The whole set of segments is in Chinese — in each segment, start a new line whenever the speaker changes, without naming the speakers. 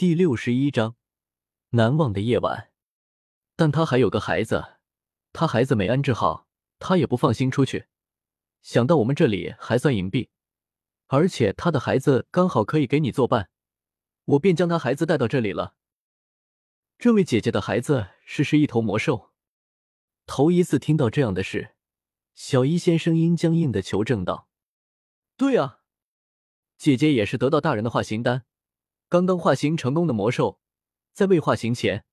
第六十一章难忘的夜晚。但他还有个孩子，他孩子没安置好，他也不放心出去。想到我们这里还算隐蔽，而且他的孩子刚好可以给你作伴，我便将他孩子带到这里了。这位姐姐的孩子是是一头魔兽，头一次听到这样的事，小医仙声音僵硬的求证道：“对啊，姐姐也是得到大人的化形丹。”刚刚化形成功的魔兽，在未化形前，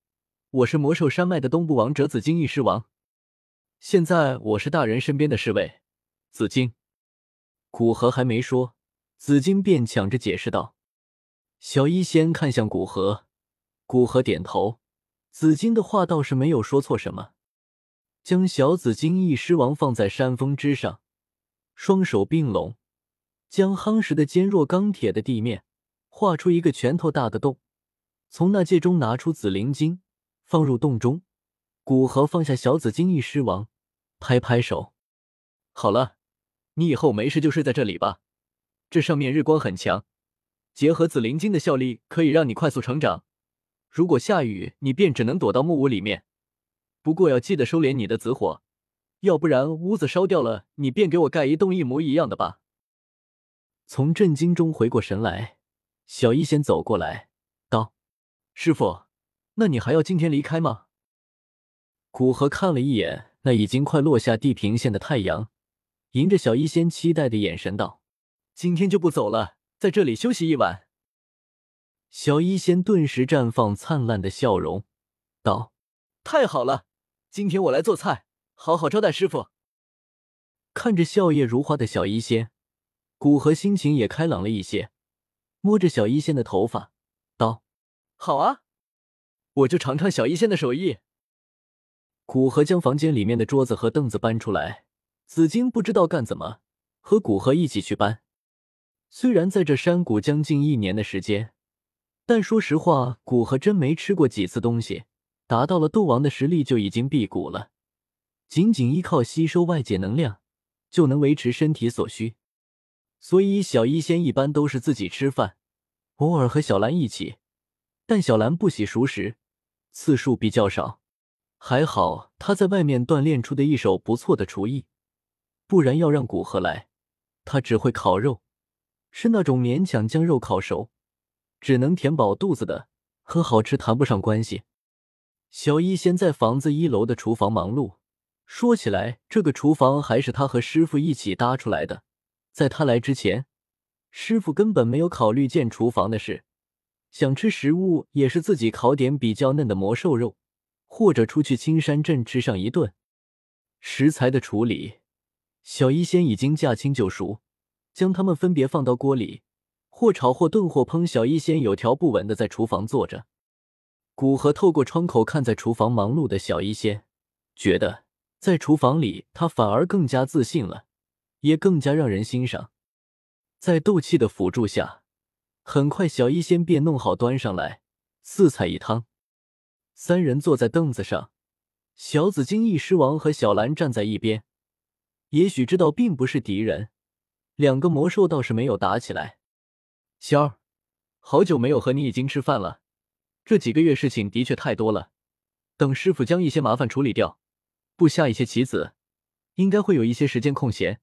我是魔兽山脉的东部王者紫金翼狮王。现在我是大人身边的侍卫，紫金。古河还没说，紫金便抢着解释道：“小医仙看向古河，古河点头。紫金的话倒是没有说错什么，将小紫金翼狮王放在山峰之上，双手并拢，将夯实的坚若钢铁的地面。”画出一个拳头大的洞，从那戒中拿出紫灵晶，放入洞中。古河放下小紫金翼狮王，拍拍手：“好了，你以后没事就睡在这里吧。这上面日光很强，结合紫灵晶的效力，可以让你快速成长。如果下雨，你便只能躲到木屋里面。不过要记得收敛你的紫火，要不然屋子烧掉了，你便给我盖一栋一模一样的吧。”从震惊中回过神来。小医仙走过来，道：“师傅，那你还要今天离开吗？”古河看了一眼那已经快落下地平线的太阳，迎着小医仙期待的眼神道：“今天就不走了，在这里休息一晚。”小医仙顿时绽放灿烂的笑容，道：“太好了，今天我来做菜，好好招待师傅。”看着笑靥如花的小医仙，古河心情也开朗了一些。摸着小医仙的头发，道：“好啊，我就尝尝小医仙的手艺。”古河将房间里面的桌子和凳子搬出来，紫金不知道干怎么，和古河一起去搬。虽然在这山谷将近一年的时间，但说实话，古河真没吃过几次东西，达到了斗王的实力就已经辟谷了，仅仅依靠吸收外界能量，就能维持身体所需。所以小医仙一般都是自己吃饭，偶尔和小兰一起，但小兰不喜熟食，次数比较少。还好他在外面锻炼出的一手不错的厨艺，不然要让古河来，他只会烤肉，是那种勉强将肉烤熟，只能填饱肚子的，和好吃谈不上关系。小医仙在房子一楼的厨房忙碌，说起来，这个厨房还是他和师傅一起搭出来的。在他来之前，师傅根本没有考虑建厨房的事。想吃食物也是自己烤点比较嫩的魔兽肉，或者出去青山镇吃上一顿。食材的处理，小医仙已经驾轻就熟，将它们分别放到锅里，或炒或炖或烹。小医仙有条不紊的在厨房坐着。古河透过窗口看在厨房忙碌的小医仙，觉得在厨房里他反而更加自信了。也更加让人欣赏。在斗气的辅助下，很快小医仙便弄好端上来，四菜一汤。三人坐在凳子上，小紫金翼狮王和小兰站在一边。也许知道并不是敌人，两个魔兽倒是没有打起来。仙儿，好久没有和你已经吃饭了。这几个月事情的确太多了，等师傅将一些麻烦处理掉，布下一些棋子，应该会有一些时间空闲。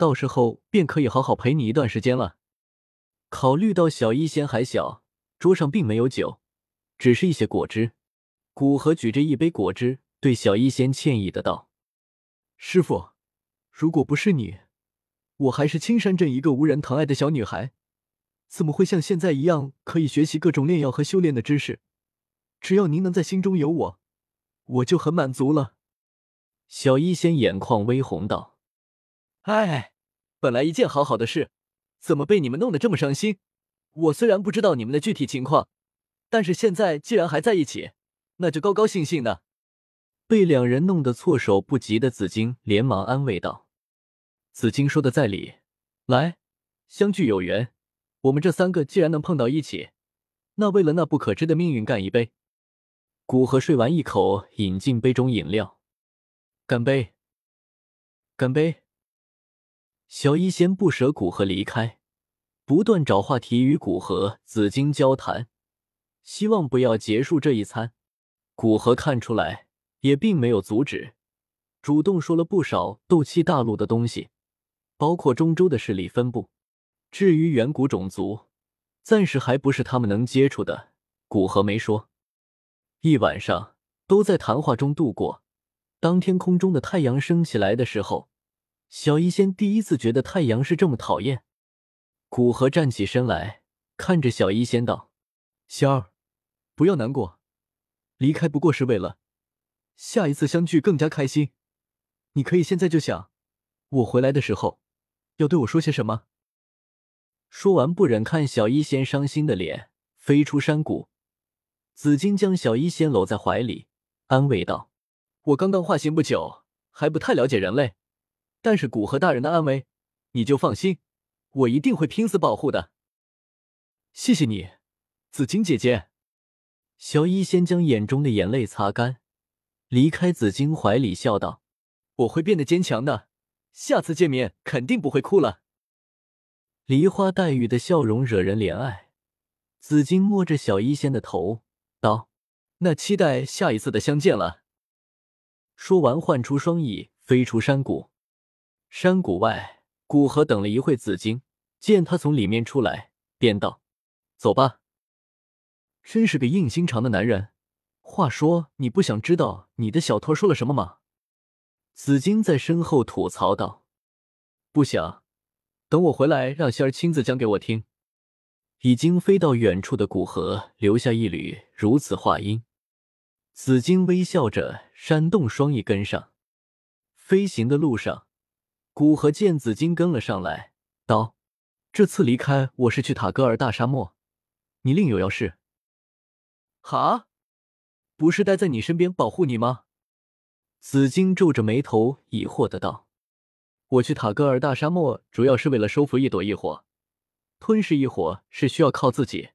到时候便可以好好陪你一段时间了。考虑到小医仙还小，桌上并没有酒，只是一些果汁。古河举着一杯果汁，对小医仙歉意的道：“师傅，如果不是你，我还是青山镇一个无人疼爱的小女孩，怎么会像现在一样可以学习各种炼药和修炼的知识？只要您能在心中有我，我就很满足了。”小医仙眼眶微红道。哎，本来一件好好的事，怎么被你们弄得这么伤心？我虽然不知道你们的具体情况，但是现在既然还在一起，那就高高兴兴的。被两人弄得措手不及的紫金连忙安慰道：“紫金说的在理，来，相聚有缘，我们这三个既然能碰到一起，那为了那不可知的命运干一杯。”古河睡完一口，饮进杯中饮料，干杯，干杯。小医仙不舍古河离开，不断找话题与古河、紫金交谈。希望不要结束这一餐。古河看出来，也并没有阻止，主动说了不少斗气大陆的东西，包括中州的势力分布。至于远古种族，暂时还不是他们能接触的。古河没说。一晚上都在谈话中度过。当天空中的太阳升起来的时候，小医仙第一次觉得太阳是这么讨厌。古河站起身来，看着小医仙道：“仙儿，不要难过，离开不过是为了下一次相聚更加开心。你可以现在就想，我回来的时候要对我说些什么。”说完，不忍看小医仙伤心的脸，飞出山谷。紫金将小医仙搂在怀里，安慰道：“我刚刚化形不久，还不太了解人类，但是古河大人的安危，你就放心，我一定会拼死保护的。”谢谢你，紫金姐姐。小医仙将眼中的眼泪擦干，离开紫金怀里，笑道：“我会变得坚强的，下次见面肯定不会哭了。”梨花带雨的笑容惹人怜爱。紫金摸着小医仙的头，道：“那期待下一次的相见了。”说完，唤出双翼，飞出山谷。山谷外，古河等了一会，紫金见他从里面出来，便道：“走吧。”真是个硬心肠的男人。话说，你不想知道你的小托说了什么吗？紫金在身后吐槽道：“不想。”等我回来，让仙儿亲自讲给我听。已经飞到远处的古河留下一缕如此话音。紫金微笑着扇动双翼跟上。飞行的路上，古河见紫金跟了上来，道：“这次离开我是去塔戈尔大沙漠，你另有要事？”“哈，不是待在你身边保护你吗？”紫金皱着眉头疑惑的道。我去塔戈尔大沙漠，主要是为了收服一朵异火。吞噬异火是需要靠自己，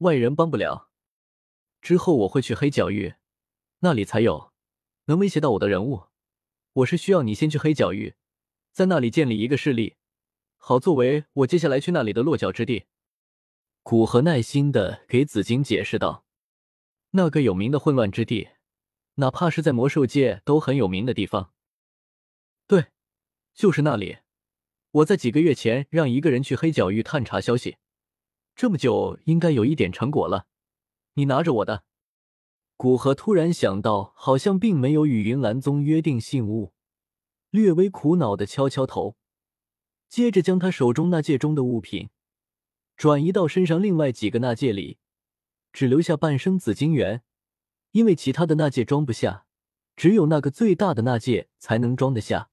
外人帮不了。之后我会去黑角域，那里才有能威胁到我的人物。我是需要你先去黑角域，在那里建立一个势力，好作为我接下来去那里的落脚之地。古河耐心的给紫金解释道：“那个有名的混乱之地，哪怕是在魔兽界都很有名的地方。”对。就是那里，我在几个月前让一个人去黑角域探查消息，这么久应该有一点成果了。你拿着我的。古河突然想到，好像并没有与云岚宗约定信物，略微苦恼的敲敲头，接着将他手中那戒中的物品转移到身上另外几个纳戒里，只留下半生紫金元，因为其他的纳戒装不下，只有那个最大的纳戒才能装得下。